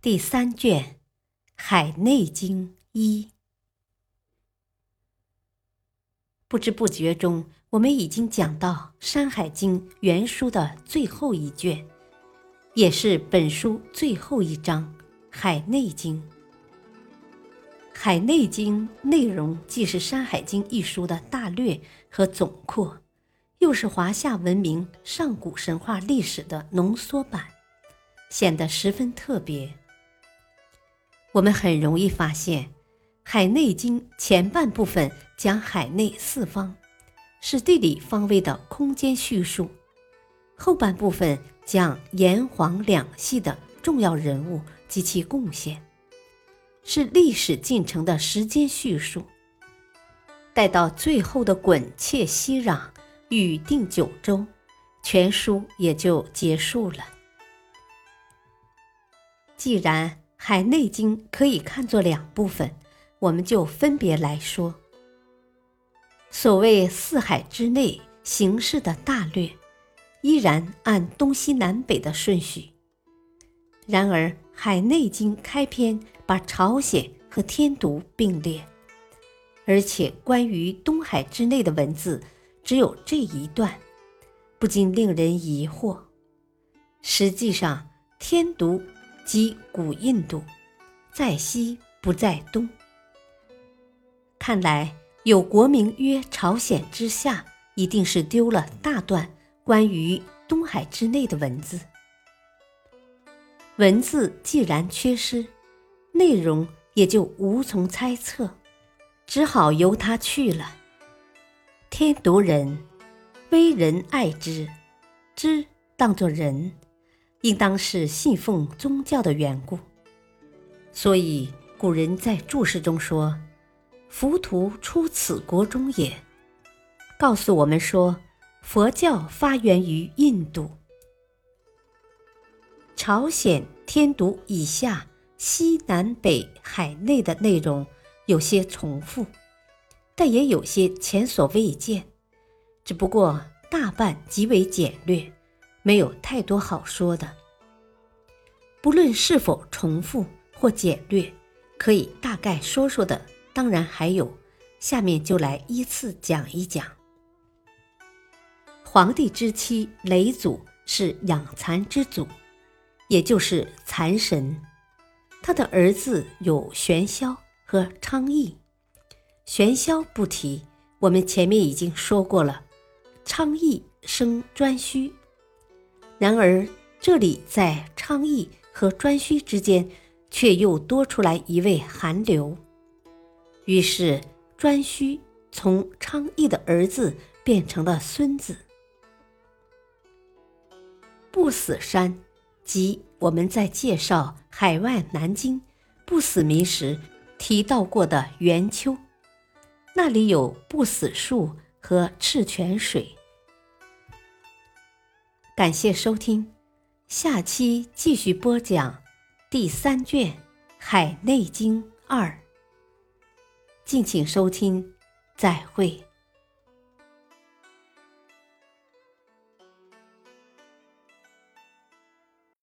第三卷《海内经》一，不知不觉中，我们已经讲到《山海经》原书的最后一卷，也是本书最后一章《海内经》。《海内经》内容既是《山海经》一书的大略和总括，又是华夏文明上古神话历史的浓缩版，显得十分特别。我们很容易发现，《海内经》前半部分讲海内四方，是地理方位的空间叙述；后半部分讲炎黄两系的重要人物及其贡献，是历史进程的时间叙述。待到最后的滚切息壤，禹定九州，全书也就结束了。既然《海内经》可以看作两部分，我们就分别来说。所谓四海之内形势的大略，依然按东西南北的顺序。然而，《海内经》开篇把朝鲜和天独并列，而且关于东海之内的文字只有这一段，不禁令人疑惑。实际上，天独。即古印度，在西不在东。看来有国名曰朝鲜之下，一定是丢了大段关于东海之内的文字。文字既然缺失，内容也就无从猜测，只好由他去了。天竺人，为人爱之，之当作人。应当是信奉宗教的缘故，所以古人在注释中说：“浮屠出此国中也。”告诉我们说，佛教发源于印度、朝鲜、天竺以下西南北海内的内容有些重复，但也有些前所未见，只不过大半极为简略。没有太多好说的。不论是否重复或简略，可以大概说说的，当然还有。下面就来依次讲一讲。皇帝之妻雷祖是养蚕之祖，也就是蚕神。他的儿子有玄霄和昌邑。玄霄不提，我们前面已经说过了。昌邑生颛顼。然而，这里在昌邑和颛顼之间，却又多出来一位韩流。于是，颛顼从昌邑的儿子变成了孙子。不死山，即我们在介绍海外南京不死民时提到过的元丘，那里有不死树和赤泉水。感谢收听，下期继续播讲第三卷《海内经二》，敬请收听，再会。